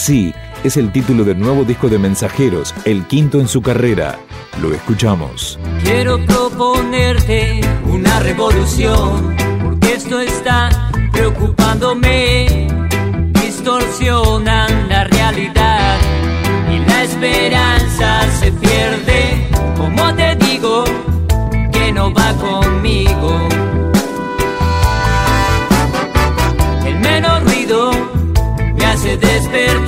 Así es el título del nuevo disco de Mensajeros, el quinto en su carrera. Lo escuchamos. Quiero proponerte una revolución, porque esto está preocupándome. Distorsionan la realidad y la esperanza se pierde. Como te digo, que no va conmigo. El menor ruido me hace despertar.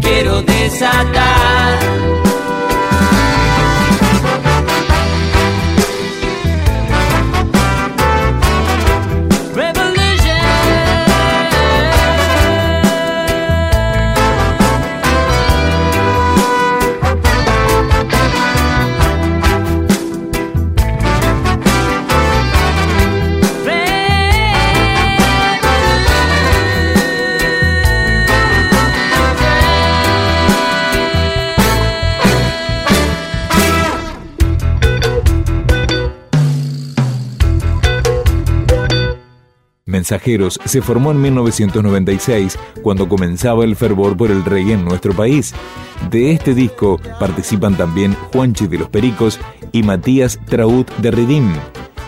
Quiero desatar. Se formó en 1996 cuando comenzaba el fervor por el reggae en nuestro país. De este disco participan también Juanchi de los Pericos y Matías Traut de Redim.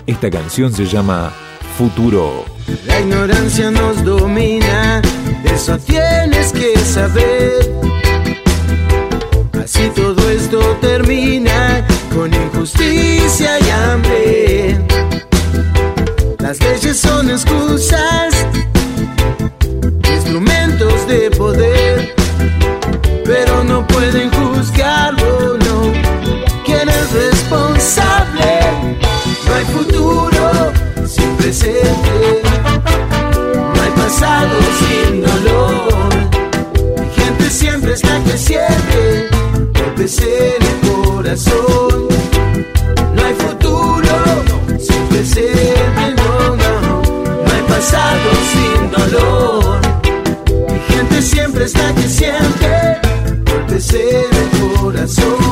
Esta canción se llama Futuro. La ignorancia nos domina, eso tienes que saber. Así todo esto termina con injusticia y hambre. Las leyes son excusas, instrumentos de poder, so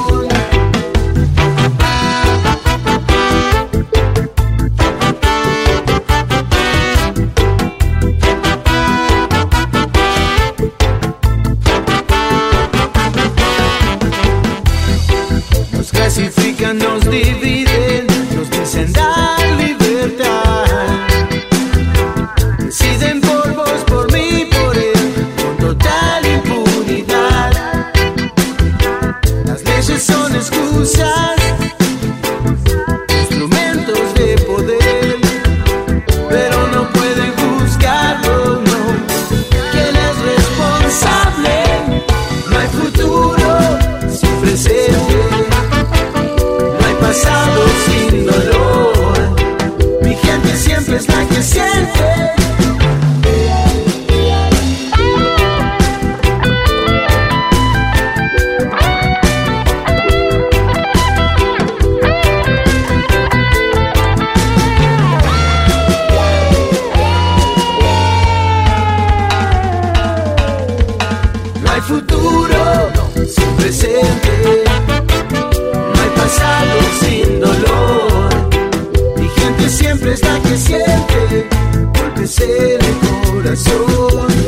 es el corazón.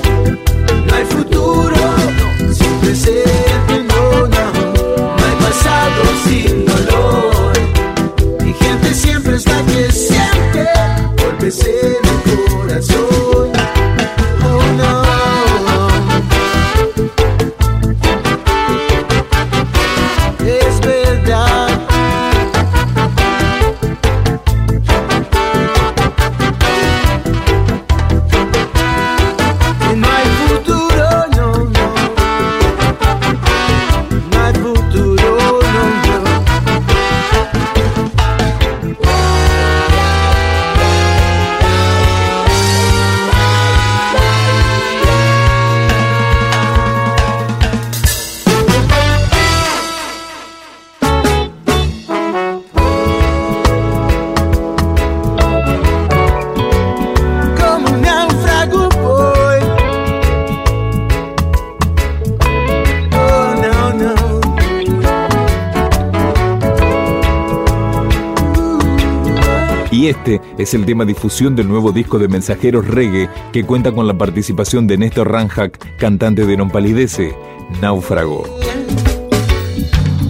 Este es el tema difusión del nuevo disco de Mensajeros Reggae que cuenta con la participación de Néstor Ranjak, cantante de Non Palidece, Náufrago.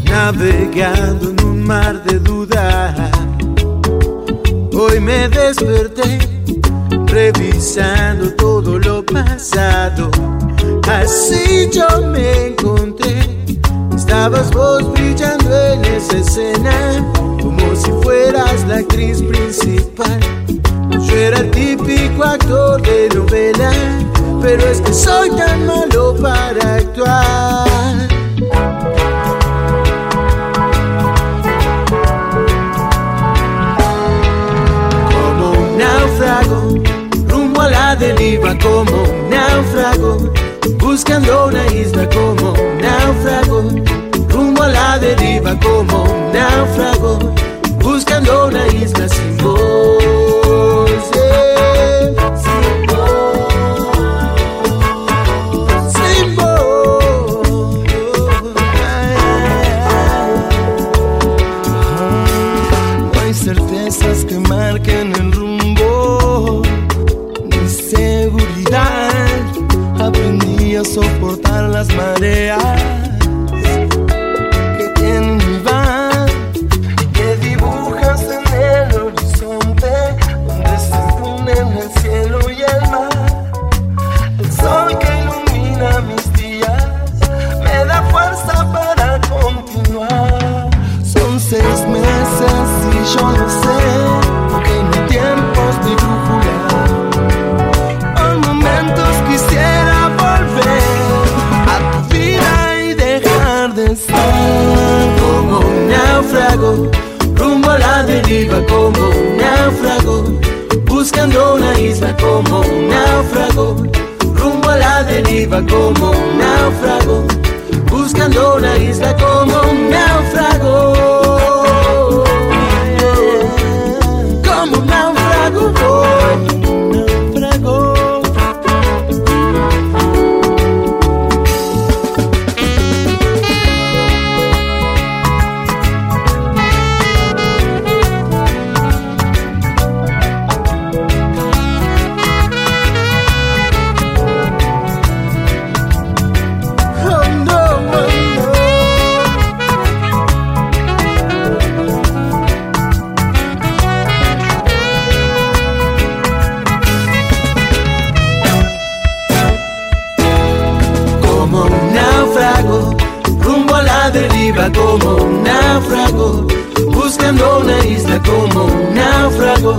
Navegando en un mar de dudas, hoy me desperté revisando todo lo pasado. Así yo me encontré, estabas vos brillando en esa escena si fueras la actriz principal. Yo era el típico actor de novela, pero es que soy tan malo para actuar. iba como un náufrago, buscando una isla como un náufrago, rumbo a la deriva como como un náufrago,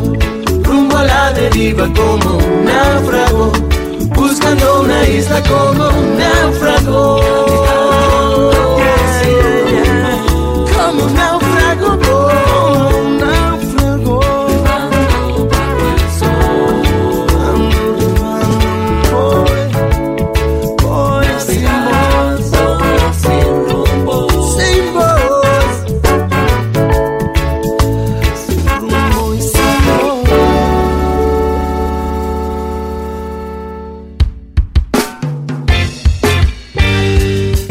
rumbo a la deriva como un náufrago, buscando una isla como un náufrago.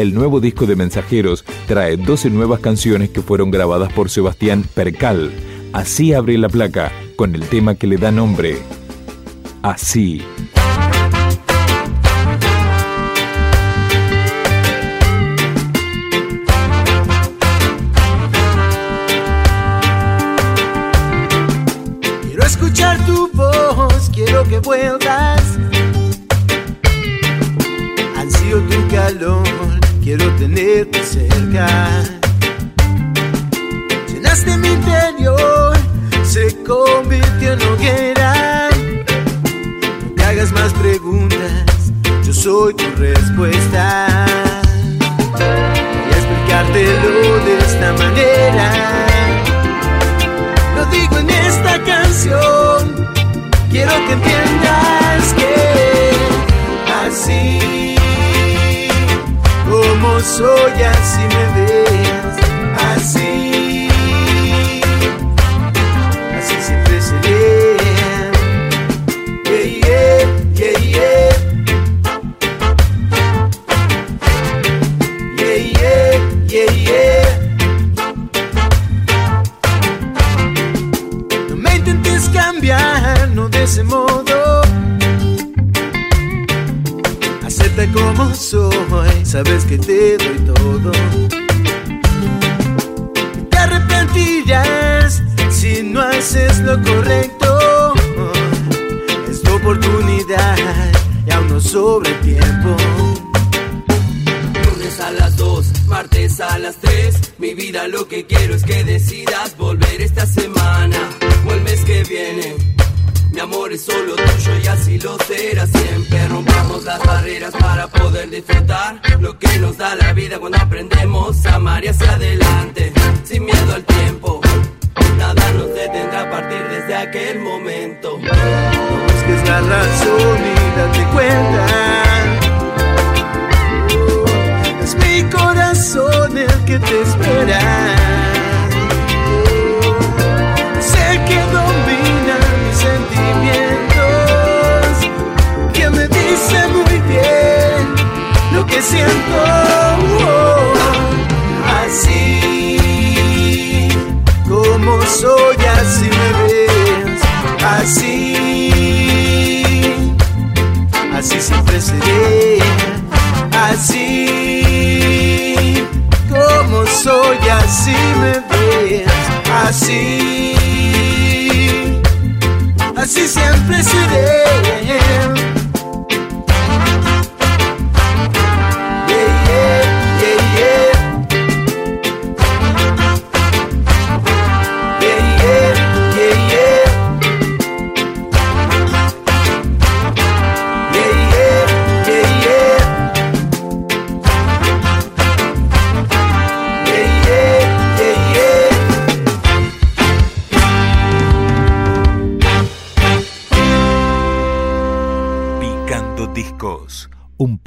El nuevo disco de Mensajeros trae 12 nuevas canciones que fueron grabadas por Sebastián Percal. Así abre la placa, con el tema que le da nombre. Así. Quiero escuchar tu voz, quiero que vuelvas. tener que cerca. Te doy todo. Te arrepentirás si no haces lo correcto. Es tu oportunidad y aún no sobre tiempo. Lunes a las 2, martes a las 3. Mi vida lo que quiero es que decidas volver esta semana o el mes que viene. Mi amor es solo tuyo y así lo será siempre. Rompamos las barreras para poder disfrutar lo que nos da la vida cuando aprendemos a amar y hacia adelante, sin miedo al tiempo. Nada nos detendrá a partir desde aquel momento. busques la razón y date cuenta. Es mi corazón el que te espera. Muy bien lo que siento. Así como soy, así me ves. Así, así siempre seré. Así como soy, así me ves. Así, así siempre seré.